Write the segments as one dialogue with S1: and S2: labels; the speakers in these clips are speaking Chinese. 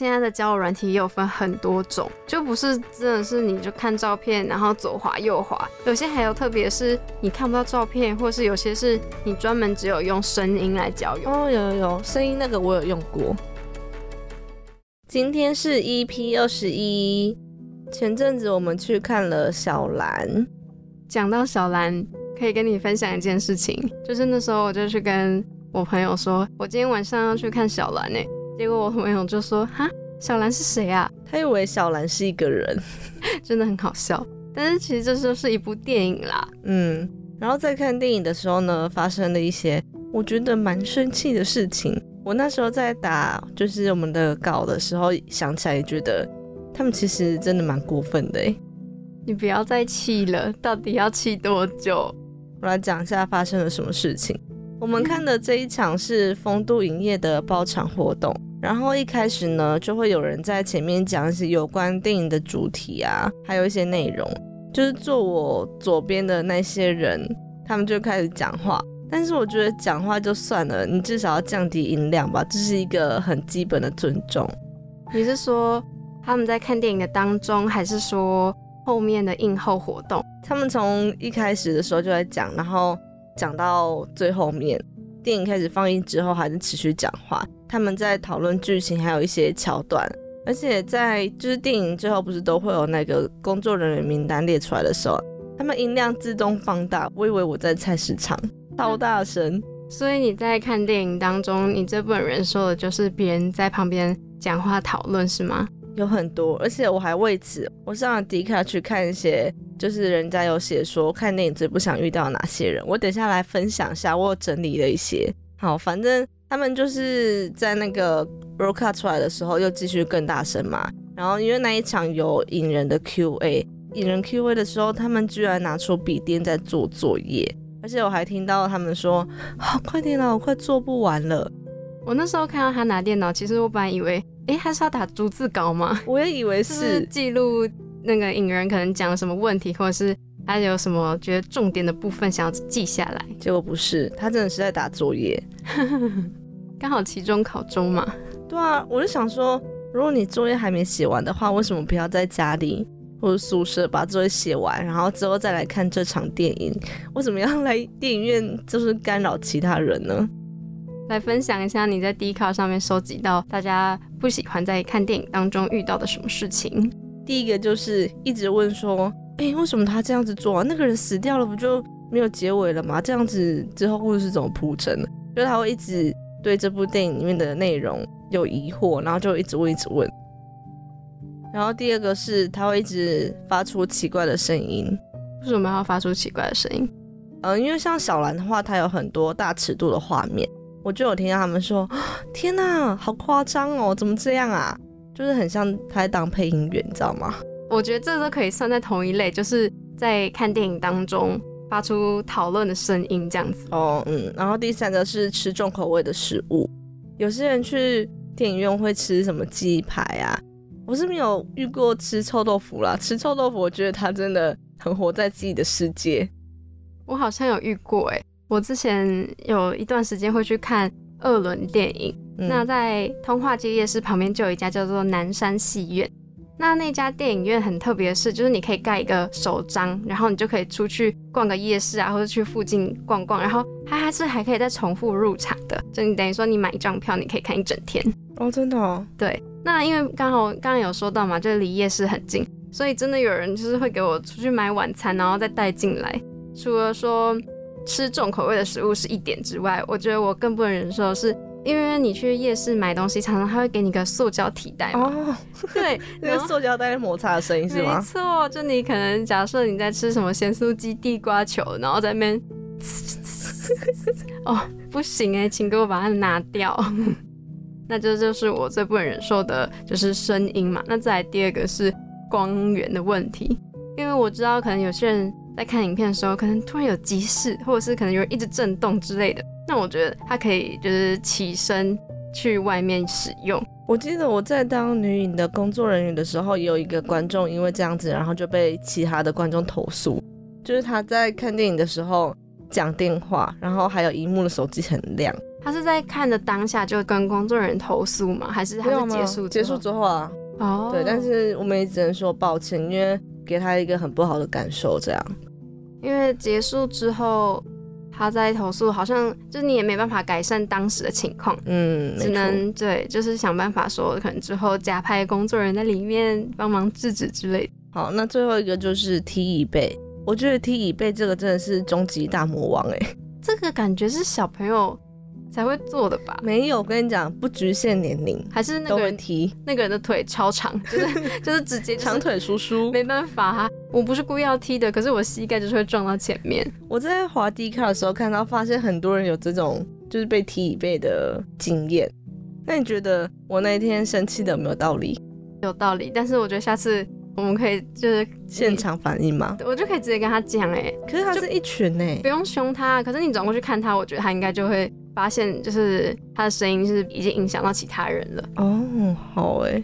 S1: 现在的交友软体也有分很多种，就不是真的是你就看照片，然后左滑右滑，有些还有特别是你看不到照片，或是有些是你专门只有用声音来交友。
S2: 哦，有有有，声音那个我有用过。今天是 EP 二十一，前阵子我们去看了小兰。
S1: 讲到小兰，可以跟你分享一件事情，就是那时候我就去跟我朋友说，我今天晚上要去看小兰呢。结果我朋友就说：“哈，小兰是谁啊？”
S2: 他以为小兰是一个人，
S1: 真的很好笑。但是其实这就是一部电影啦。
S2: 嗯，然后在看电影的时候呢，发生了一些我觉得蛮生气的事情。我那时候在打就是我们的稿的时候，想起来觉得他们其实真的蛮过分的。
S1: 你不要再气了，到底要气多久？
S2: 我来讲一下发生了什么事情。我们看的这一场是丰都影业的包场活动。然后一开始呢，就会有人在前面讲一些有关电影的主题啊，还有一些内容。就是坐我左边的那些人，他们就开始讲话。但是我觉得讲话就算了，你至少要降低音量吧，这是一个很基本的尊重。
S1: 你是说他们在看电影的当中，还是说后面的映后活动？
S2: 他们从一开始的时候就在讲，然后讲到最后面，电影开始放映之后，还是持续讲话。他们在讨论剧情，还有一些桥段，而且在就是电影最后不是都会有那个工作人员名单列出来的时候，他们音量自动放大，我以为我在菜市场，超大声。
S1: 所以你在看电影当中，你这本人说的就是别人在旁边讲话讨论是吗？
S2: 有很多，而且我还为此我上了迪卡去看一些，就是人家有写说看电影最不想遇到哪些人，我等下来分享一下，我整理了一些。好，反正。他们就是在那个 roll cut 出来的时候，又继续更大声嘛。然后因为那一场有引人的 Q A，引人 Q A 的时候，他们居然拿出笔电在做作业，而且我还听到他们说：“好，快点啦，我快做不完了。”
S1: 我那时候看到他拿电脑，其实我本来以为，哎，他是要打逐字稿吗？
S2: 我也以为 是
S1: 记录那个引人可能讲了什么问题，或者是他有什么觉得重点的部分想要记下来。
S2: 结果不是，他真的是在打作业。
S1: 刚好期中考中嘛，
S2: 对啊，我就想说，如果你作业还没写完的话，为什么不要在家里 或者宿舍把作业写完，然后之后再来看这场电影？为什么要来电影院就是干扰其他人呢？
S1: 来分享一下你在 D 卡上面收集到大家不喜欢在看电影当中遇到的什么事情。
S2: 第一个就是一直问说，哎，为什么他这样子做啊？那个人死掉了，不就没有结尾了吗？这样子之后故事是怎么铺成的？就是他会一直。对这部电影里面的内容有疑惑，然后就一直问，一直问。然后第二个是他会一直发出奇怪的声音，
S1: 为什么要发出奇怪的声音？
S2: 嗯，因为像小兰的话，它有很多大尺度的画面，我就有听到他们说：“天哪，好夸张哦，怎么这样啊？”就是很像他在当配音员，你知道吗？
S1: 我觉得这都可以算在同一类，就是在看电影当中。发出讨论的声音，这样子
S2: 哦，嗯，然后第三个是吃重口味的食物，有些人去电影院会吃什么鸡排啊？我是没有遇过吃臭豆腐啦，吃臭豆腐，我觉得他真的很活在自己的世界。
S1: 我好像有遇过，哎，我之前有一段时间会去看二轮电影，那在通化街夜市旁边就有一家叫做南山戏院。那那家电影院很特别的是，就是你可以盖一个手章，然后你就可以出去逛个夜市啊，或者去附近逛逛，然后它还是还可以再重复入场的，就你等于说你买一张票，你可以看一整天
S2: 哦，真的哦。
S1: 对，那因为刚好刚刚有说到嘛，就是离夜市很近，所以真的有人就是会给我出去买晚餐，然后再带进来。除了说吃重口味的食物是一点之外，我觉得我更不能忍受是。因为你去夜市买东西，常常他会给你个塑胶提袋嘛。哦，对，
S2: 那个塑胶袋摩擦的声音是吗？
S1: 没错，就你可能假设你在吃什么咸酥鸡、地瓜球，然后在那边，哦，不行哎，请给我把它拿掉。那这就是我最不能忍受的，就是声音嘛。那再来第二个是光源的问题，因为我知道可能有些人在看影片的时候，可能突然有急事，或者是可能有人一直震动之类的。那我觉得他可以就是起身去外面使用。
S2: 我记得我在当女影的工作人员的时候，也有一个观众因为这样子，然后就被其他的观众投诉，就是他在看电影的时候讲电话，然后还有荧幕的手机很亮，
S1: 他是在看的当下就跟工作人员投诉吗？还是他是结束
S2: 结束之后啊？
S1: 哦，
S2: 对，但是我们也只能说抱歉，因为给他一个很不好的感受，这样。
S1: 因为结束之后，他在投诉，好像就是你也没办法改善当时的情况，
S2: 嗯，
S1: 只能对，就是想办法说，可能之后加派工作人员在里面帮忙制止之类的。
S2: 好，那最后一个就是踢椅背，我觉得踢椅背这个真的是终极大魔王哎，
S1: 这个感觉是小朋友。才会做的吧？
S2: 没有，我跟你讲，不局限年龄，
S1: 还是那个人
S2: 踢
S1: 那个人的腿超长，就是就是直接
S2: 长腿叔叔，
S1: 没办法，我不是故意要踢的，可是我膝盖就是会撞到前面。
S2: 我在滑 D 卡的时候看到，发现很多人有这种就是被踢椅背的经验。那你觉得我那一天生气的有没有道理？
S1: 有道理，但是我觉得下次。我们可以就是
S2: 现场反应吗？
S1: 我就可以直接跟他讲哎，
S2: 可是他是一群哎，
S1: 不用凶他。可是你转过去看他，我觉得他应该就会发现，就是他的声音是已经影响到其他人了。
S2: 哦，好哎，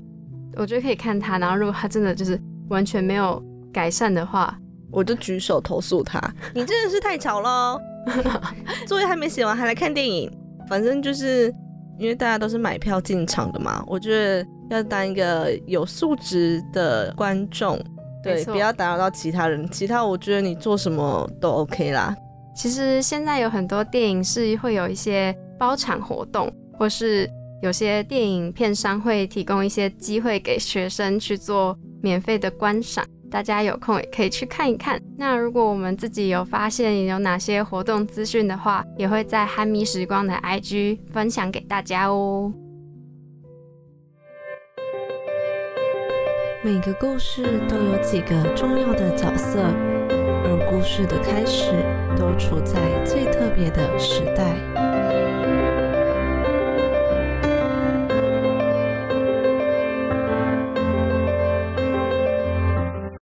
S1: 我觉得可以看他，然后如果他真的就是完全没有改善的话，
S2: 我就举手投诉他。你真的是太吵了，作业还没写完还来看电影。反正就是因为大家都是买票进场的嘛，我觉得。要当一个有素质的观众，对，不要打扰到其他人。其他我觉得你做什么都 OK 啦。
S1: 其实现在有很多电影是会有一些包场活动，或是有些电影片商会提供一些机会给学生去做免费的观赏。大家有空也可以去看一看。那如果我们自己有发现有哪些活动资讯的话，也会在憨咪时光的 IG 分享给大家哦。
S3: 每个故事都有几个重要的角色，而故事的开始都处在最特别的时代。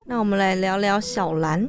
S2: 那我们来聊聊小兰。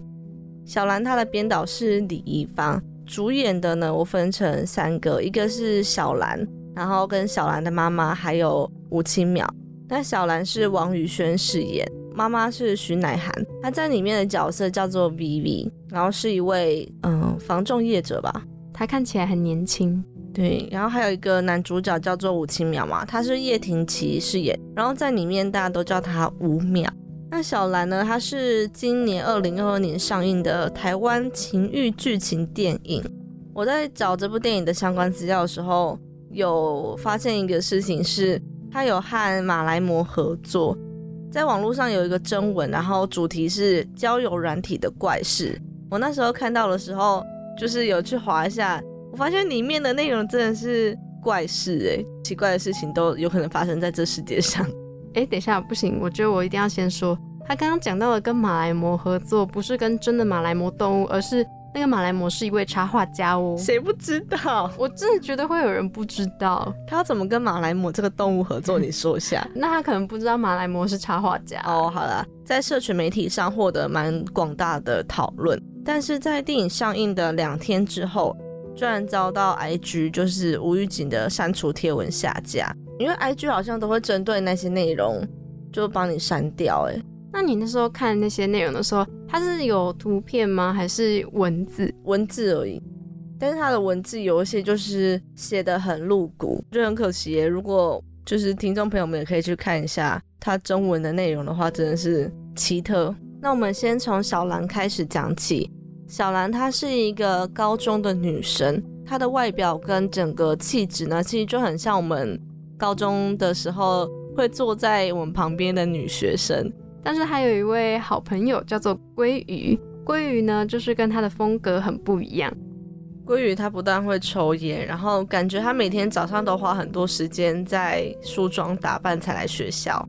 S2: 小兰她的编导是李易芳，主演的呢，我分成三个，一个是小兰，然后跟小兰的妈妈还有吴清淼。那小兰是王宇轩饰演，妈妈是徐乃涵，她在里面的角色叫做 Vivi，然后是一位嗯防重业者吧，
S1: 她看起来很年轻，
S2: 对，然后还有一个男主角叫做吴清淼嘛，他是叶廷奇饰演，然后在里面大家都叫他吴淼。那小兰呢，她是今年二零二二年上映的台湾情欲剧情电影。我在找这部电影的相关资料的时候，有发现一个事情是。他有和马来模合作，在网络上有一个征文，然后主题是交友软体的怪事。我那时候看到的时候，就是有去划一下，我发现里面的内容真的是怪事哎，奇怪的事情都有可能发生在这世界上。
S1: 哎，等一下，不行，我觉得我一定要先说，他刚刚讲到了跟马来模合作，不是跟真的马来模动物，而是。那个马来模是一位插画家哦，
S2: 谁不知道？
S1: 我真的觉得会有人不知道，
S2: 他要怎么跟马来模这个动物合作？你说一下。
S1: 那他可能不知道马来模是插画家
S2: 哦。好了，在社群媒体上获得蛮广大的讨论，但是在电影上映的两天之后，居然遭到 IG 就是无预警的删除贴文下架，因为 IG 好像都会针对那些内容就帮你删掉，哎。
S1: 那你那时候看那些内容的时候，它是有图片吗？还是文字？
S2: 文字而已。但是它的文字有一些就是写的很露骨，就很可惜。如果就是听众朋友们也可以去看一下它中文的内容的话，真的是奇特。那我们先从小兰开始讲起。小兰她是一个高中的女生，她的外表跟整个气质呢，其实就很像我们高中的时候会坐在我们旁边的女学生。
S1: 但是还有一位好朋友叫做鲑鱼，鲑鱼呢就是跟他的风格很不一样。
S2: 鲑鱼他不但会抽烟，然后感觉他每天早上都花很多时间在梳妆打扮才来学校。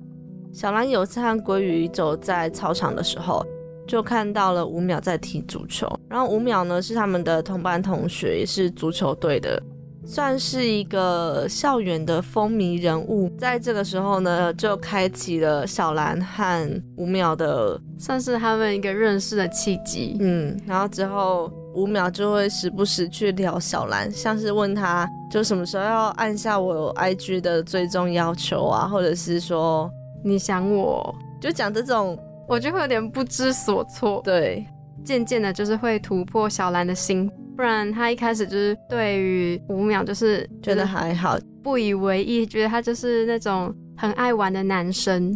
S2: 小兰有次和鲑鱼走在操场的时候，就看到了五秒在踢足球，然后五秒呢是他们的同班同学，也是足球队的。算是一个校园的风靡人物，在这个时候呢，就开启了小兰和吴淼的，
S1: 算是他们一个认识的契机。
S2: 嗯，然后之后吴淼就会时不时去聊小兰，像是问他就什么时候要按下我 IG 的追踪要求啊，或者是说
S1: 你想我
S2: 就讲这种，
S1: 我就会有点不知所措。
S2: 对，
S1: 渐渐的，就是会突破小兰的心。不然他一开始就是对于五秒就是
S2: 觉得还好，
S1: 不以为意，觉得他就是那种很爱玩的男生。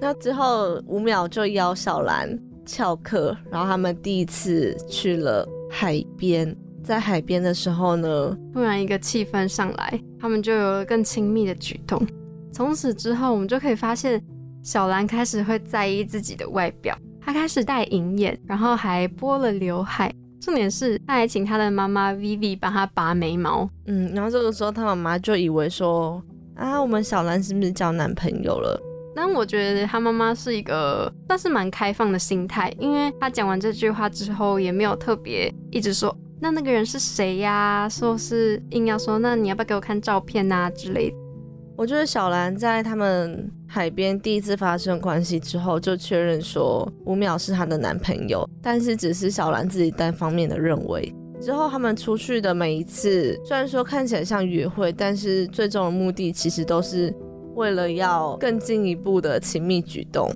S2: 那之后五秒就邀小兰翘课，然后他们第一次去了海边。在海边的时候呢，
S1: 突然一个气氛上来，他们就有了更亲密的举动。从此之后，我们就可以发现小兰开始会在意自己的外表，她开始戴银眼，然后还拨了刘海。重点是，他还请他的妈妈 Vivi 帮他拔眉毛。
S2: 嗯，然后这个时候，他妈妈就以为说啊，我们小兰是不是交男朋友了？
S1: 但我觉得他妈妈是一个算是蛮开放的心态，因为她讲完这句话之后，也没有特别一直说。那那个人是谁呀？说是硬要说，那你要不要给我看照片啊之类的？
S2: 我觉得小兰在他们海边第一次发生关系之后，就确认说五秒是她的男朋友，但是只是小兰自己单方面的认为。之后他们出去的每一次，虽然说看起来像约会，但是最终的目的其实都是为了要更进一步的亲密举动。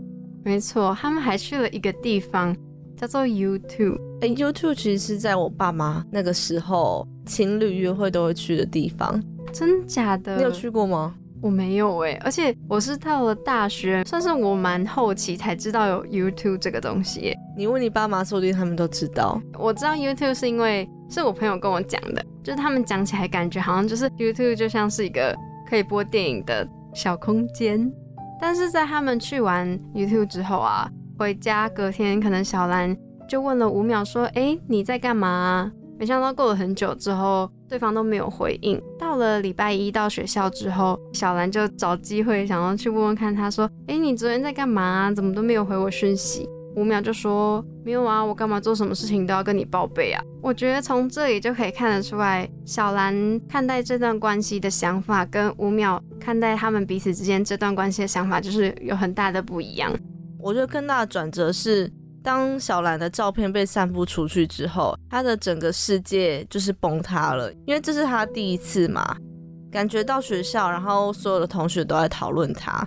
S1: 没错，他们还去了一个地方。叫做 YouTube，
S2: 哎，YouTube 其实是在我爸妈那个时候情侣约会都会去的地方，
S1: 真假的？
S2: 你有去过吗？
S1: 我没有哎，而且我是到了大学，算是我蛮后期才知道有 YouTube 这个东西。
S2: 你问你爸妈，说不定他们都知道。
S1: 我知道 YouTube 是因为是我朋友跟我讲的，就是他们讲起来感觉好像就是 YouTube 就像是一个可以播电影的小空间，但是在他们去完 YouTube 之后啊。回家隔天，可能小兰就问了五秒，说：“哎，你在干嘛？”没想到过了很久之后，对方都没有回应。到了礼拜一到学校之后，小兰就找机会想要去问问看，他说：“哎，你昨天在干嘛啊？怎么都没有回我讯息？”五秒就说：“没有啊，我干嘛做什么事情都要跟你报备啊？”我觉得从这里就可以看得出来，小兰看待这段关系的想法，跟五秒看待他们彼此之间这段关系的想法，就是有很大的不一样。
S2: 我觉得更大的转折是，当小兰的照片被散布出去之后，她的整个世界就是崩塌了。因为这是她第一次嘛，感觉到学校，然后所有的同学都在讨论她。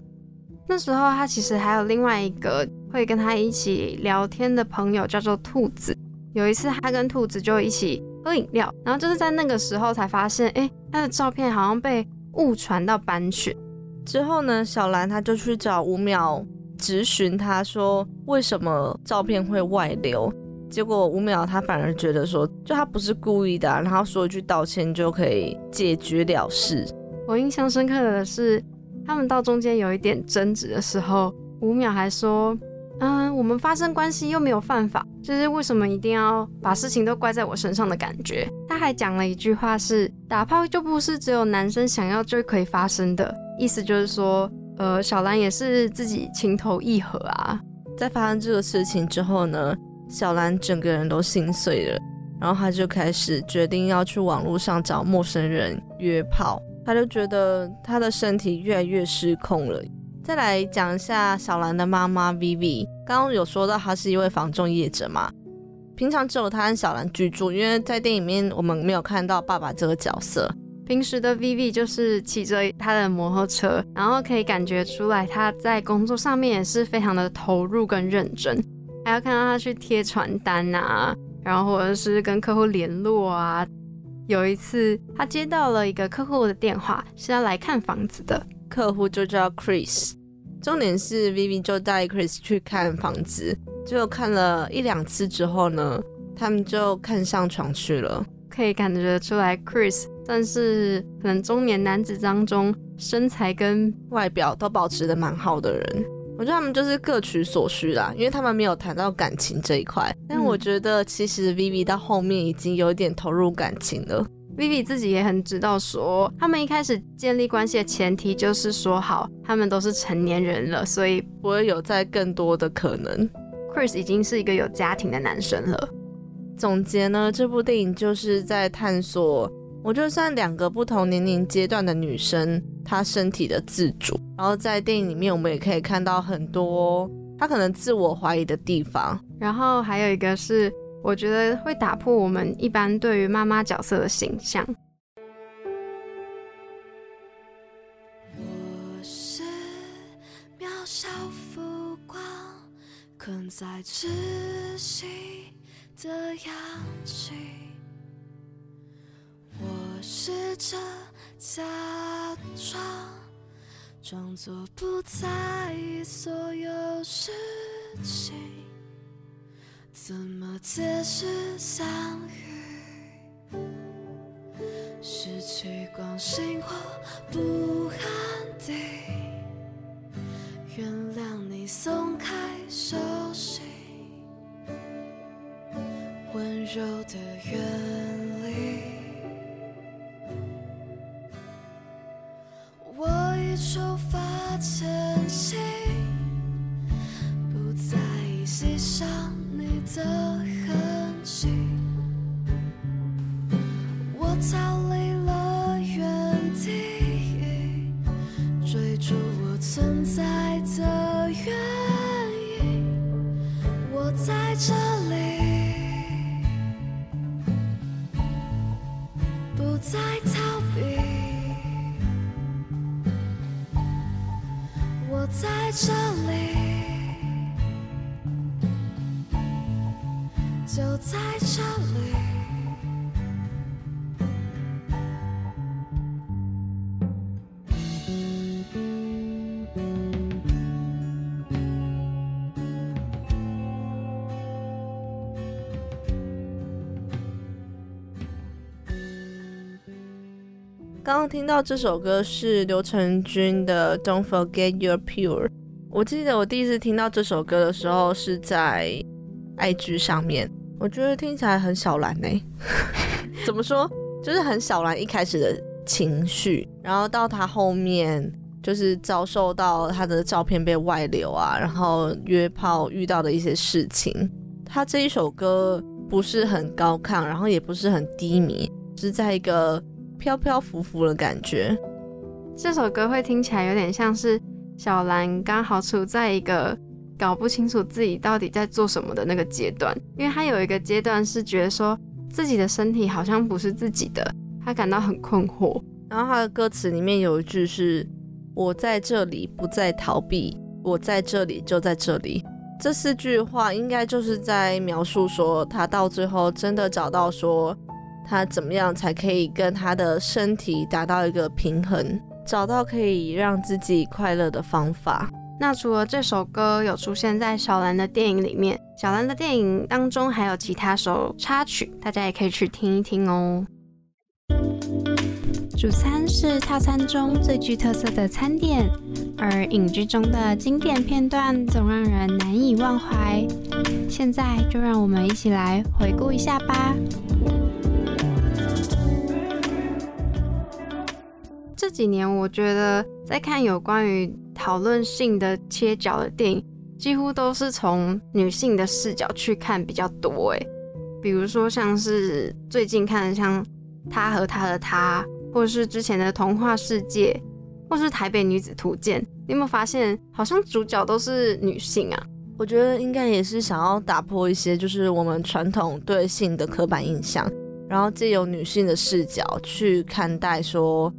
S1: 那时候她其实还有另外一个会跟她一起聊天的朋友，叫做兔子。有一次，她跟兔子就一起喝饮料，然后就是在那个时候才发现，哎，她的照片好像被误传到班去。
S2: 之后呢，小兰她就去找五秒。质询他说为什么照片会外流，结果五秒他反而觉得说就他不是故意的，然后说一句道歉就可以解决了事。
S1: 我印象深刻的是，他们到中间有一点争执的时候，五秒还说，嗯，我们发生关系又没有犯法，就是为什么一定要把事情都怪在我身上的感觉？他还讲了一句话是，打炮就不是只有男生想要就可以发生的，意思就是说。呃，小兰也是自己情投意合啊。
S2: 在发生这个事情之后呢，小兰整个人都心碎了，然后她就开始决定要去网络上找陌生人约炮。她就觉得她的身体越来越失控了。再来讲一下小兰的妈妈 Vivi，刚刚有说到她是一位房仲业者嘛，平常只有她和小兰居住，因为在电影里面我们没有看到爸爸这个角色。
S1: 平时的 Viv 就是骑着他的摩托车，然后可以感觉出来他在工作上面也是非常的投入跟认真，还要看到他去贴传单啊，然后或者是跟客户联络啊。有一次他接到了一个客户的电话，是要来看房子的，
S2: 客户就叫 Chris。重点是 Vivi 就带 Chris 去看房子，就看了一两次之后呢，他们就看上床去了。
S1: 可以感觉出来，Chris 算是可能中年男子当中身材跟
S2: 外表都保持的蛮好的人。我觉得他们就是各取所需啦，因为他们没有谈到感情这一块。但我觉得其实 Vivi 到后面已经有点投入感情了。
S1: Vivi 自己也很知道，说他们一开始建立关系的前提就是说好，他们都是成年人了，所以
S2: 不会有再更多的可能。
S1: Chris 已经是一个有家庭的男生了。
S2: 总结呢，这部电影就是在探索，我就算两个不同年龄阶段的女生，她身体的自主。然后在电影里面，我们也可以看到很多她可能自我怀疑的地方。
S1: 然后还有一个是，我觉得会打破我们一般对于妈妈角色的形象。我是渺小浮光，困在窒息。的氧气，我
S4: 试着假装，装作不在意所有事情，怎么解释相遇？失去光心或不安定，原谅你松开手心，柔的远离。我已出发前
S2: 听到这首歌是刘承君的《Don't Forget Your Pure》。我记得我第一次听到这首歌的时候是在 IG 上面，我觉得听起来很小蓝呢、怎么说？就是很小蓝一开始的情绪，然后到他后面就是遭受到他的照片被外流啊，然后约炮遇到的一些事情。他这一首歌不是很高亢，然后也不是很低迷，是在一个飘飘浮浮的感觉。
S1: 这首歌会听起来有点像是小兰刚好处在一个搞不清楚自己到底在做什么的那个阶段，因为她有一个阶段是觉得说自己的身体好像不是自己的，她感到很困惑。
S2: 然后她的歌词里面有一句是“我在这里，不再逃避，我在这里，就在这里”。这四句话应该就是在描述说，他到最后真的找到说他怎么样才可以跟他的身体达到一个平衡，找到可以让自己快乐的方法。
S1: 那除了这首歌有出现在小兰的电影里面，小兰的电影当中还有其他首插曲，大家也可以去听一听哦。主餐是套餐中最具特色的餐点，而影剧中的经典片段总让人难以忘怀。现在就让我们一起来回顾一下吧。几年，我觉得在看有关于讨论性的切角的电影，几乎都是从女性的视角去看比较多。诶，比如说像是最近看的像《他和他的他》，或者是之前的《童话世界》，或是《台北女子图鉴》，你有没有发现，好像主角都是女性啊？
S2: 我觉得应该也是想要打破一些就是我们传统对性的刻板印象，然后借由女性的视角去看待说，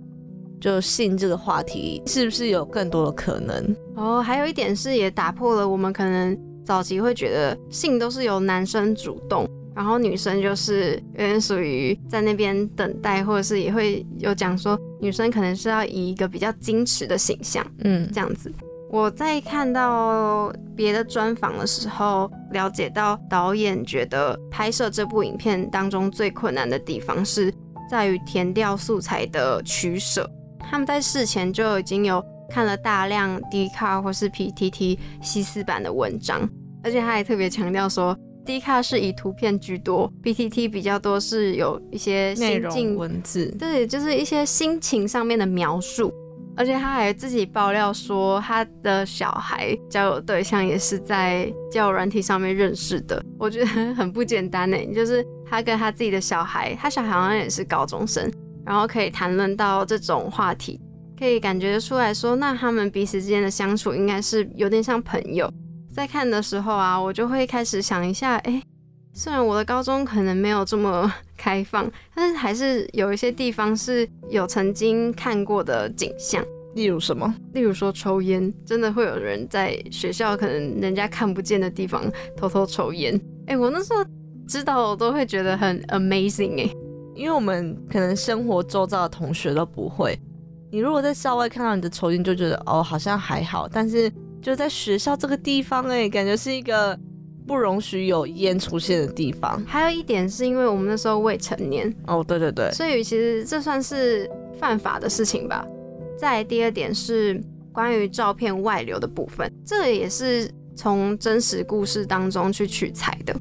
S2: 就性这个话题是不是有更多的可能？
S1: 哦，还有一点是也打破了我们可能早期会觉得性都是由男生主动，然后女生就是有点属于在那边等待，或者是也会有讲说女生可能是要以一个比较矜持的形象
S2: 嗯
S1: 这样子。我在看到别的专访的时候，了解到导演觉得拍摄这部影片当中最困难的地方是在于填掉素材的取舍。他们在事前就已经有看了大量 d c a r 或是 PTT 西斯版的文章，而且他还特别强调说 d c a r 是以图片居多，PTT 比较多是有一些
S2: 内容文字，
S1: 对，就是一些心情上面的描述。而且他还自己爆料说，他的小孩交友对象也是在交友软体上面认识的。我觉得很不简单呢，就是他跟他自己的小孩，他小孩好像也是高中生，然后可以谈论到这种话题，可以感觉出来说，那他们彼此之间的相处应该是有点像朋友。在看的时候啊，我就会开始想一下，哎，虽然我的高中可能没有这么 开放，但是还是有一些地方是有曾经看过的景象，
S2: 例如什么？
S1: 例如说抽烟，真的会有人在学校可能人家看不见的地方偷偷抽烟。哎、我那时候知道我都会觉得很 amazing 哎、
S2: 因为我们可能生活周遭的同学都不会。你如果在校外看到你的抽烟，就觉得哦好像还好，但是就在学校这个地方，哎，感觉是一个不容许有烟出现的地方。
S1: 还有一点是因为我们那时候未成年，
S2: 哦，对对对，
S1: 所以其实这算是犯法的事情吧。再第二点是关于照片外流的部分，这个也是从真实故事当中去取材的。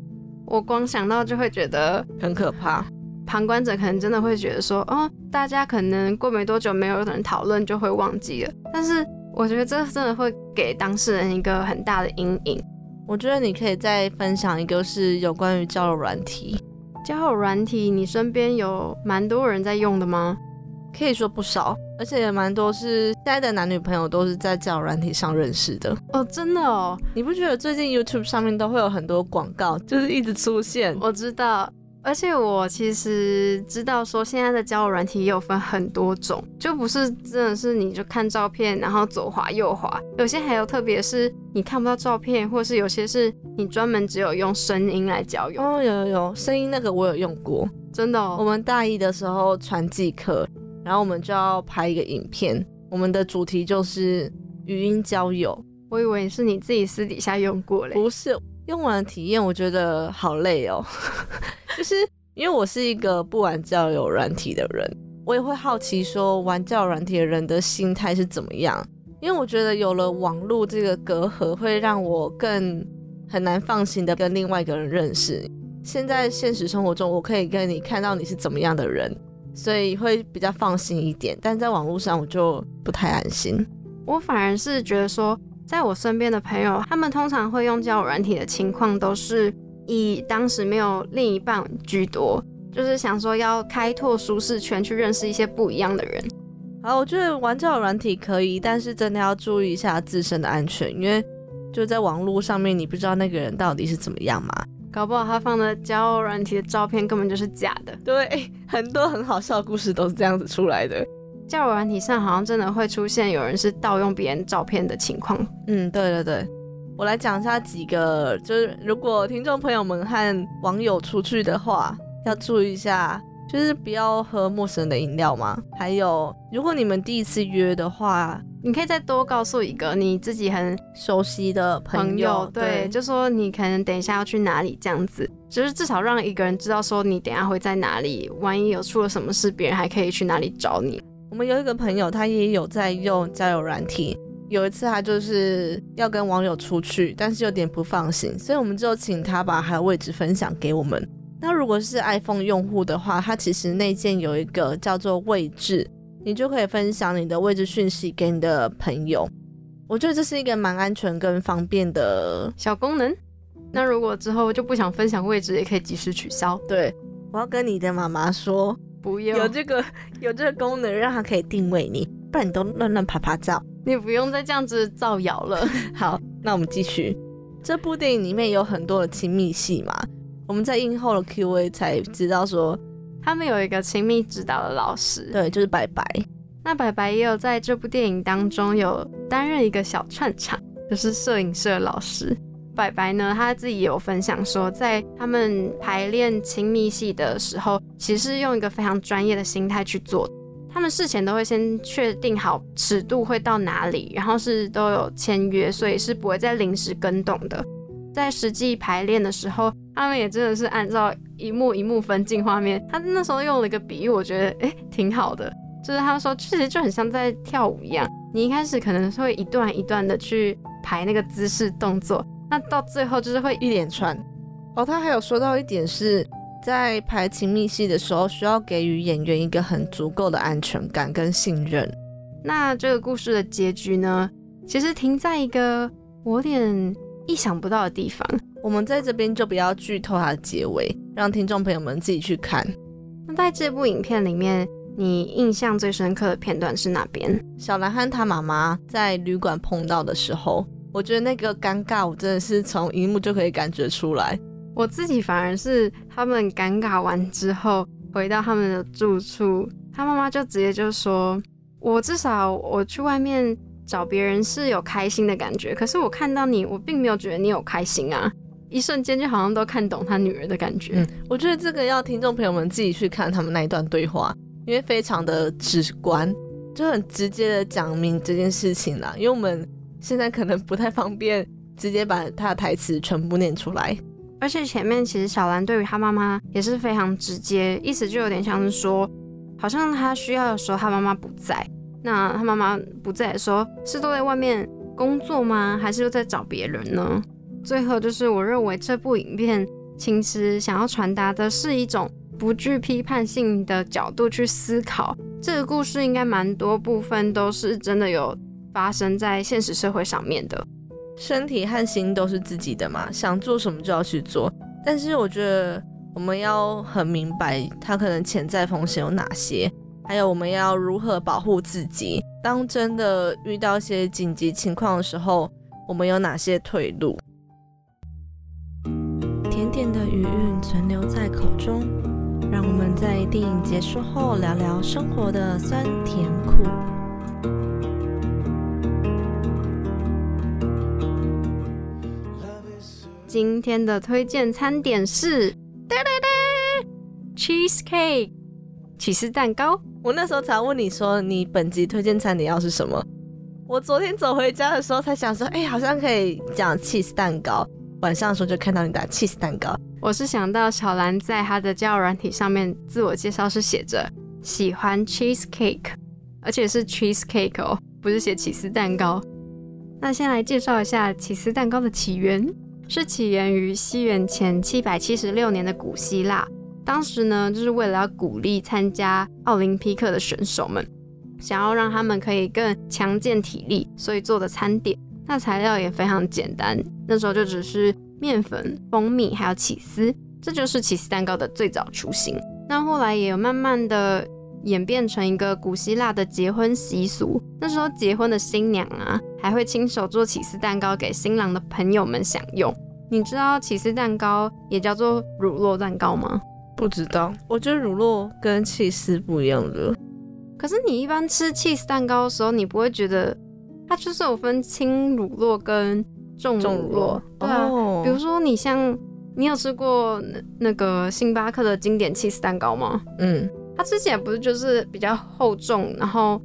S1: 我光想到就会觉得
S2: 很可怕。
S1: 旁观者可能真的会觉得说，哦，大家可能过没多久没有人讨论就会忘记了。但是我觉得这真的会给当事人一个很大的阴影。
S2: 我觉得你可以再分享一个是有关于交友软体。
S1: 交友软体，你身边有蛮多人在用的吗？
S2: 可以说不少，而且也蛮多是现在的男女朋友都是在交友软体上认识的。
S1: 哦，真的哦，
S2: 你不觉得最近 YouTube 上面都会有很多广告，就是一直出现？
S1: 我知道。而且我其实知道说，现在的交友软体也有分很多种，就不是真的是你就看照片，然后左滑右滑，有些还有特别是你看不到照片，或是有些是你专门只有用声音来交友。
S2: 哦，有有有，声音那个我有用过，
S1: 真的。哦。
S2: 我们大一的时候传记课，然后我们就要拍一个影片，我们的主题就是语音交友。
S1: 我以为是你自己私底下用过嘞，
S2: 不是。用完的体验，我觉得好累哦。就是因为我是一个不玩交友软体的人，我也会好奇说玩交友软体的人的心态是怎么样。因为我觉得有了网络这个隔阂，会让我更很难放心的跟另外一个人认识。现在现实生活中，我可以跟你看到你是怎么样的人，所以会比较放心一点。但在网络上，我就不太安心。
S1: 我反而是觉得说。在我身边的朋友，他们通常会用交友软体的情况，都是以当时没有另一半居多，就是想说要开拓舒适圈，去认识一些不一样的人。
S2: 好，我觉得玩交友软体可以，但是真的要注意一下自身的安全，因为就在网络上面，你不知道那个人到底是怎么样嘛，
S1: 搞不好他放的交友软体的照片根本就是假的。
S2: 对，很多很好笑的故事都是这样子出来的。
S1: 交友软体上好像真的会出现有人是盗用别人照片的情况。
S2: 嗯，对对对，我来讲一下几个，就是如果听众朋友们和网友出去的话，要注意一下，就是不要喝陌生人的饮料嘛。还有，如果你们第一次约的话，
S1: 你可以再多告诉一个你自己很
S2: 熟悉的朋友，
S1: 对，就说你可能等一下要去哪里这样子，就是至少让一个人知道说你等下会在哪里，万一有出了什么事，别人还可以去哪里找你。
S2: 我们有一个朋友，他也有在用交友软体。有一次，他就是要跟网友出去，但是有点不放心，所以我们就请他把他的位置分享给我们。那如果是 iPhone 用户的话，它其实内建有一个叫做位置，你就可以分享你的位置讯息给你的朋友。我觉得这是一个蛮安全跟方便的
S1: 小功能。那如果之后就不想分享位置，也可以及时取消。
S2: 对，我要跟你的妈妈说。
S1: 不用
S2: 有这个有这个功能，让它可以定位你，不然你都乱乱拍拍照。
S1: 你不用再这样子造谣了。
S2: 好，那我们继续。这部电影里面有很多的亲密戏嘛，我们在映后的 Q&A 才知道说，
S1: 他们有一个亲密指导的老师，
S2: 对，就是白白。
S1: 那白白也有在这部电影当中有担任一个小串场，就是摄影社老师。白白呢，他自己有分享说，在他们排练亲密戏的时候，其实用一个非常专业的心态去做。他们事前都会先确定好尺度会到哪里，然后是都有签约，所以是不会再临时跟动的。在实际排练的时候，他们也真的是按照一幕一幕分镜画面。他那时候用了一个比喻，我觉得诶挺好的，就是他们说其实就很像在跳舞一样，你一开始可能会一段一段的去排那个姿势动作。那到最后就是会
S2: 一连串哦。他还有说到一点是在排情密戏的时候，需要给予演员一个很足够的安全感跟信任。
S1: 那这个故事的结局呢，其实停在一个我有点意想不到的地方。
S2: 我们在这边就不要剧透它的结尾，让听众朋友们自己去看。
S1: 那在这部影片里面，你印象最深刻的片段是哪边？
S2: 小兰和她妈妈在旅馆碰到的时候。我觉得那个尴尬，我真的是从荧幕就可以感觉出来。
S1: 我自己反而是他们尴尬完之后，回到他们的住处，他妈妈就直接就说：“我至少我去外面找别人是有开心的感觉，可是我看到你，我并没有觉得你有开心啊。”一瞬间就好像都看懂他女儿的感觉。
S2: 嗯，我觉得这个要听众朋友们自己去看他们那一段对话，因为非常的直观，就很直接的讲明这件事情啦。因为我们现在可能不太方便直接把他的台词全部念出来。
S1: 而且前面其实小兰对于她妈妈也是非常直接，意思就有点像是说，好像她需要的时候她妈妈不在，那她妈妈不在的时候是都在外面工作吗？还是又在找别人呢？最后就是我认为这部影片其实想要传达的是一种不具批判性的角度去思考，这个故事应该蛮多部分都是真的有发生在现实社会上面的。
S2: 身体和心都是自己的嘛，想做什么就要去做。但是我觉得我们要很明白，它可能潜在风险有哪些，还有我们要如何保护自己。当真的遇到一些紧急情况的时候，我们有哪些退路？
S3: 甜点的余韵存留在口中，让我们在电影结束后聊聊生活的酸甜苦。
S1: 今天的推荐餐点是哒哒哒 cheesecake 起司蛋糕。
S2: 我那时候才问你说，你本集推荐餐点要是什么？我昨天走回家的时候才想说，哎、好像可以讲 cheese 蛋糕。晚上的时候就看到你打 cheese 蛋糕，
S1: 我是想到小兰在她的交友软体上面自我介绍是写着喜欢 cheesecake，而且是 cheesecake 哦，不是写起司蛋糕。那先来介绍一下起司蛋糕的起源，是起源于西元前七百七十六年的古希腊。当时呢，就是为了要鼓励参加奥林匹克的选手们，想要让他们可以更强健体力，所以做的餐点。那材料也非常简单，那时候就只是面粉、蜂蜜还有起司，这就是起司蛋糕的最早雏形。那后来也有慢慢的演变成一个古希腊的结婚习俗。那时候结婚的新娘啊，还会亲手做起司蛋糕给新郎的朋友们享用。你知道起司蛋糕也叫做乳酪蛋糕吗？
S2: 不知道，我觉得乳酪跟起司不一样的。
S1: 可是你一般吃 cheese 蛋糕的时候，你不会觉得它就是有分轻乳酪跟
S2: 重乳
S1: 酪
S2: 酪，
S1: 对啊。
S2: 哦
S1: 比如说你像你有吃过那那个星巴克的经典 cheese 蛋糕吗？
S2: 嗯，
S1: 它吃起来不是就是比较厚重，然后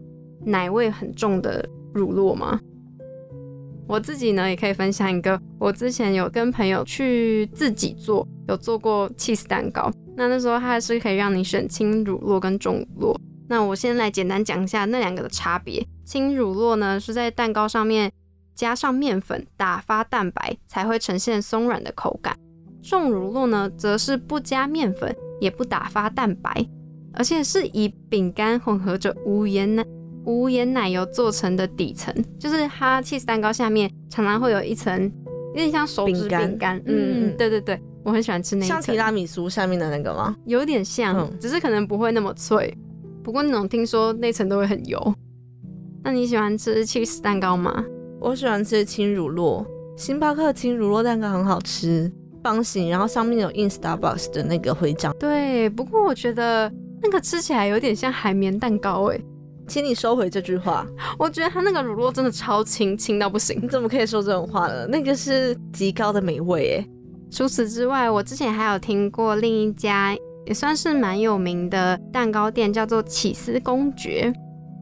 S1: 奶味很重的乳酪吗？我自己呢也可以分享一个，我之前有跟朋友去自己做，有做过 cheese 蛋糕。那那时候它还是可以让你选轻乳酪跟重乳酪。那我先来简单讲一下那两个的差别。轻乳酪呢是在蛋糕上面加上面粉打发蛋白，才会呈现松软的口感。重乳酪呢则是不加面粉，也不打发蛋白，而且是以饼干混合着无盐奶无盐奶油做成的底层，就是它 cheese 蛋糕下面常常会有一层有点像手指
S2: 饼干
S1: 饼干，
S2: 嗯
S1: 嗯，
S2: 嗯
S1: 对对对，我很喜欢吃那一层，
S2: 像提拉米苏下面的那个吗？
S1: 有点像，
S2: 嗯
S1: 只是可能不会那么脆。不过那种听说那层都会很油。那你喜欢吃 cheese 蛋糕吗？
S2: 我喜欢吃轻乳酪，星巴克轻乳酪蛋糕很好吃，方形，然后上面有印 Starbucks 的那个徽章。
S1: 对，不过我觉得那个吃起来有点像海绵蛋糕哎，
S2: 请你收回这句话，
S1: 我觉得它那个乳酪真的超轻，轻到不行
S2: 你。怎么可以说这种话呢？那个是极高的美味诶。
S1: 除此之外，我之前还有听过另一家也算是蛮有名的蛋糕店，叫做起司公爵。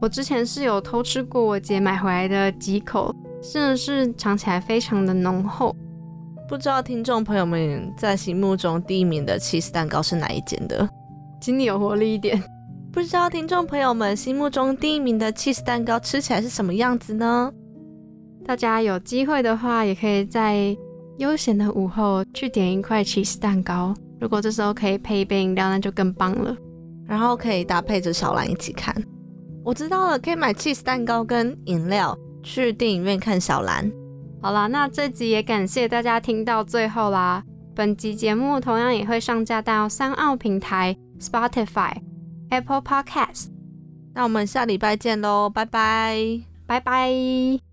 S1: 我之前是有偷吃过我姐买回来的几口，真的是尝起来非常的浓厚。
S2: 不知道听众朋友们在心目中第一名的 cheese 蛋糕是哪一间的？
S1: 请你有活力一点。
S2: 不知道听众朋友们心目中第一名的 cheese 蛋糕吃起来是什么样子呢？
S1: 大家有机会的话，也可以在悠闲的午后去点一块 cheese 蛋糕。如果这时候可以配一杯饮料，那就更棒了。
S2: 然后可以搭配着小兰一起看。我知道了，可以买 cheese 蛋糕跟饮料去电影院看小兰。
S1: 好啦，那这集也感谢大家听到最后啦。本集节目同样也会上架到三奥平台、Spotify、Apple Podcast。
S2: 那我们下礼拜见喽，拜拜。
S1: 拜拜。